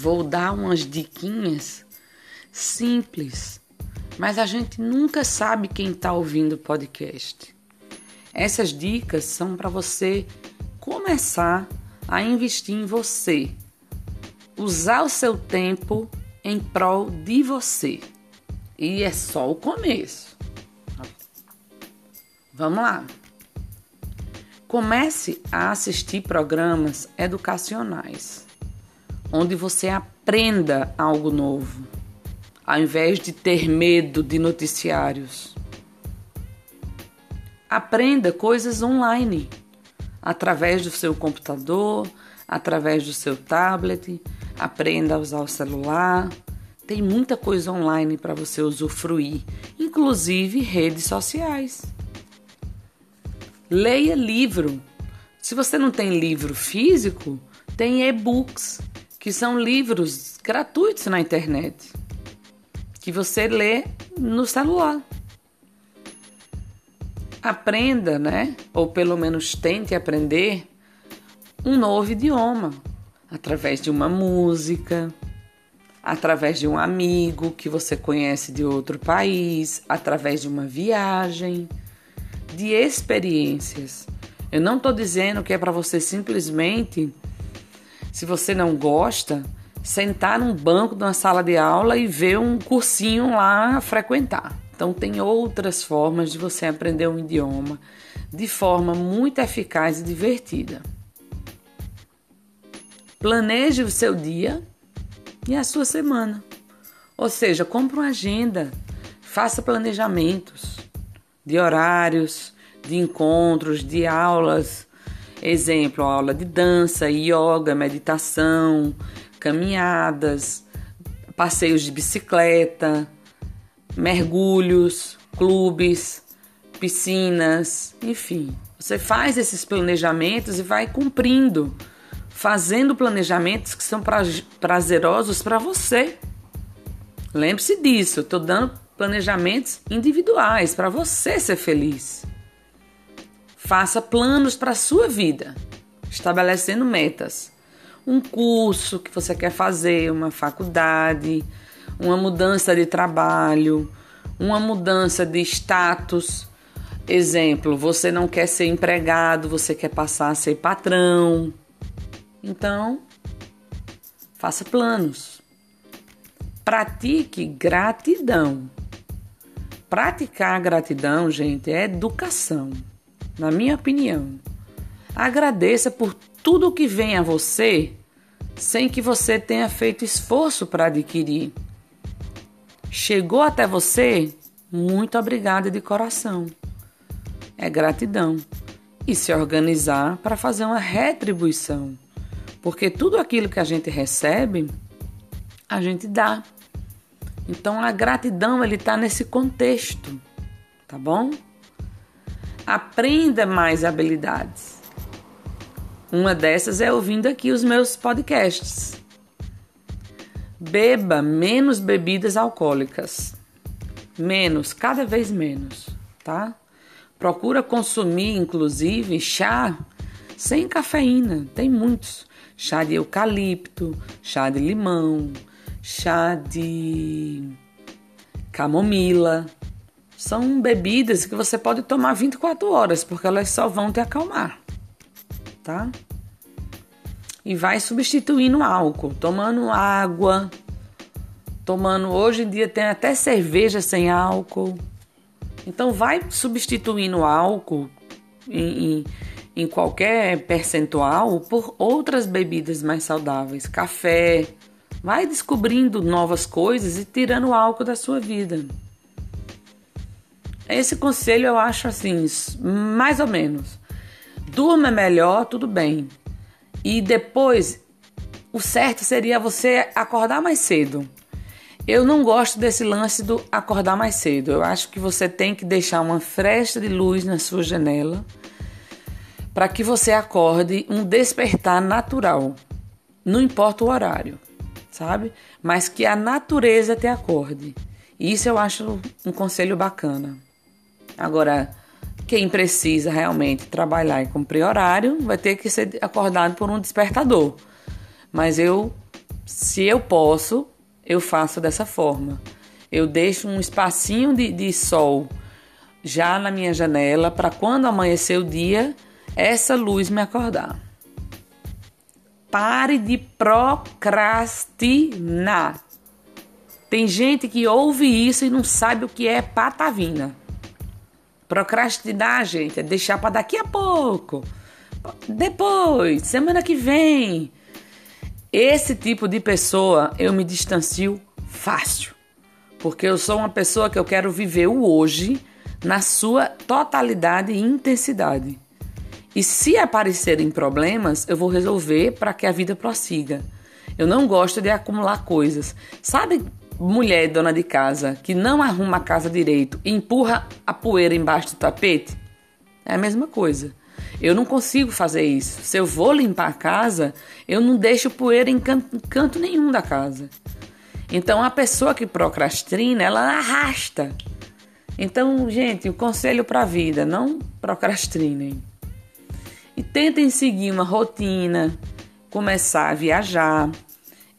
vou dar umas diquinhas simples, mas a gente nunca sabe quem está ouvindo o podcast. Essas dicas são para você começar a investir em você, usar o seu tempo em prol de você. E é só o começo. Vamos lá. Comece a assistir programas educacionais, onde você aprenda algo novo, ao invés de ter medo de noticiários. Aprenda coisas online, através do seu computador, através do seu tablet, aprenda a usar o celular. Tem muita coisa online para você usufruir, inclusive redes sociais. Leia livro. Se você não tem livro físico, tem e-books, que são livros gratuitos na internet, que você lê no celular. Aprenda, né? Ou pelo menos tente aprender um novo idioma através de uma música, através de um amigo que você conhece de outro país, através de uma viagem de experiências. Eu não estou dizendo que é para você simplesmente, se você não gosta, sentar num banco de uma sala de aula e ver um cursinho lá frequentar. Então, tem outras formas de você aprender um idioma de forma muito eficaz e divertida. Planeje o seu dia e a sua semana. Ou seja, compre uma agenda, faça planejamentos de horários, de encontros, de aulas. Exemplo, aula de dança, yoga, meditação, caminhadas, passeios de bicicleta, mergulhos, clubes, piscinas, enfim. Você faz esses planejamentos e vai cumprindo, fazendo planejamentos que são prazerosos para você. Lembre-se disso, eu estou dando planejamentos individuais para você ser feliz. Faça planos para a sua vida, estabelecendo metas. Um curso que você quer fazer, uma faculdade, uma mudança de trabalho, uma mudança de status. Exemplo, você não quer ser empregado, você quer passar a ser patrão. Então, faça planos. Pratique gratidão. Praticar gratidão, gente, é educação, na minha opinião. Agradeça por tudo que vem a você sem que você tenha feito esforço para adquirir. Chegou até você? Muito obrigada de coração. É gratidão. E se organizar para fazer uma retribuição. Porque tudo aquilo que a gente recebe, a gente dá. Então a gratidão ele está nesse contexto, tá bom? Aprenda mais habilidades. Uma dessas é ouvindo aqui os meus podcasts. Beba menos bebidas alcoólicas. Menos, cada vez menos, tá? Procura consumir, inclusive, chá sem cafeína. Tem muitos. Chá de eucalipto, chá de limão, chá de camomila. São bebidas que você pode tomar 24 horas, porque elas só vão te acalmar, tá? E vai substituindo álcool, tomando água, tomando. Hoje em dia tem até cerveja sem álcool. Então vai substituindo álcool em, em, em qualquer percentual por outras bebidas mais saudáveis, café, Vai descobrindo novas coisas e tirando o álcool da sua vida. Esse conselho eu acho assim, mais ou menos. Durma melhor, tudo bem. E depois, o certo seria você acordar mais cedo. Eu não gosto desse lance do acordar mais cedo. Eu acho que você tem que deixar uma fresta de luz na sua janela para que você acorde um despertar natural. Não importa o horário sabe? Mas que a natureza te acorde. Isso eu acho um conselho bacana. Agora, quem precisa realmente trabalhar e cumprir horário vai ter que ser acordado por um despertador. Mas eu Se eu posso, eu faço dessa forma. Eu deixo um espacinho de, de sol já na minha janela para quando amanhecer o dia, essa luz me acordar. Pare de procrastinar. Tem gente que ouve isso e não sabe o que é patavina. Procrastinar, gente, é deixar para daqui a pouco. Depois, semana que vem. Esse tipo de pessoa eu me distancio fácil. Porque eu sou uma pessoa que eu quero viver o hoje na sua totalidade e intensidade. E se aparecerem problemas, eu vou resolver para que a vida prossiga. Eu não gosto de acumular coisas. Sabe, mulher dona de casa que não arruma a casa direito e empurra a poeira embaixo do tapete? É a mesma coisa. Eu não consigo fazer isso. Se eu vou limpar a casa, eu não deixo poeira em canto, canto nenhum da casa. Então a pessoa que procrastina, ela arrasta. Então, gente, o conselho para a vida, não procrastinem. E tentem seguir uma rotina, começar a viajar.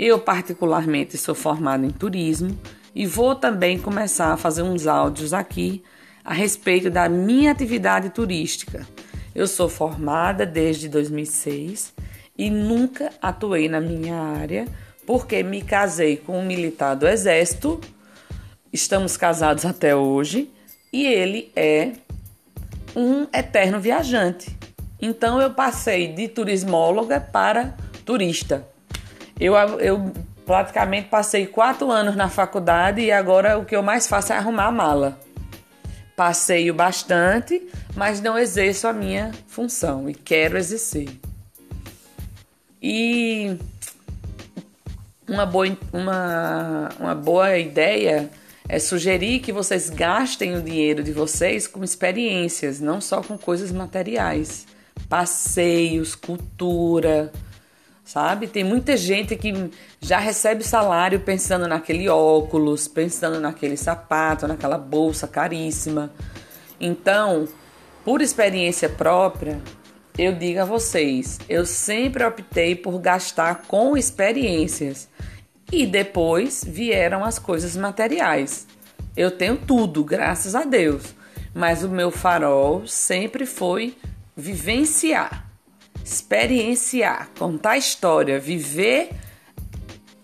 Eu, particularmente, sou formada em turismo e vou também começar a fazer uns áudios aqui a respeito da minha atividade turística. Eu sou formada desde 2006 e nunca atuei na minha área porque me casei com um militar do Exército. Estamos casados até hoje e ele é um eterno viajante. Então eu passei de turismóloga para turista. Eu, eu praticamente passei quatro anos na faculdade e agora o que eu mais faço é arrumar a mala. Passeio bastante, mas não exerço a minha função e quero exercer. E uma boa, uma, uma boa ideia é sugerir que vocês gastem o dinheiro de vocês com experiências, não só com coisas materiais passeios, cultura, sabe? Tem muita gente que já recebe salário pensando naquele óculos, pensando naquele sapato, naquela bolsa caríssima. Então, por experiência própria, eu digo a vocês, eu sempre optei por gastar com experiências e depois vieram as coisas materiais. Eu tenho tudo, graças a Deus, mas o meu farol sempre foi vivenciar, experienciar, contar história, viver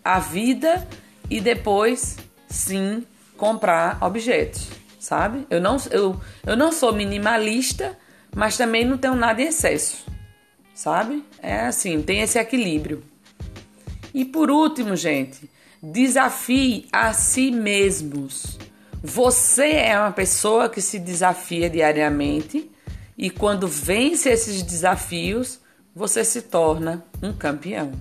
a vida e depois sim comprar objetos, sabe? Eu não, eu, eu não sou minimalista, mas também não tenho nada em excesso, sabe? É assim, tem esse equilíbrio. E por último, gente, desafie a si mesmos. Você é uma pessoa que se desafia diariamente e quando vence esses desafios, você se torna um campeão.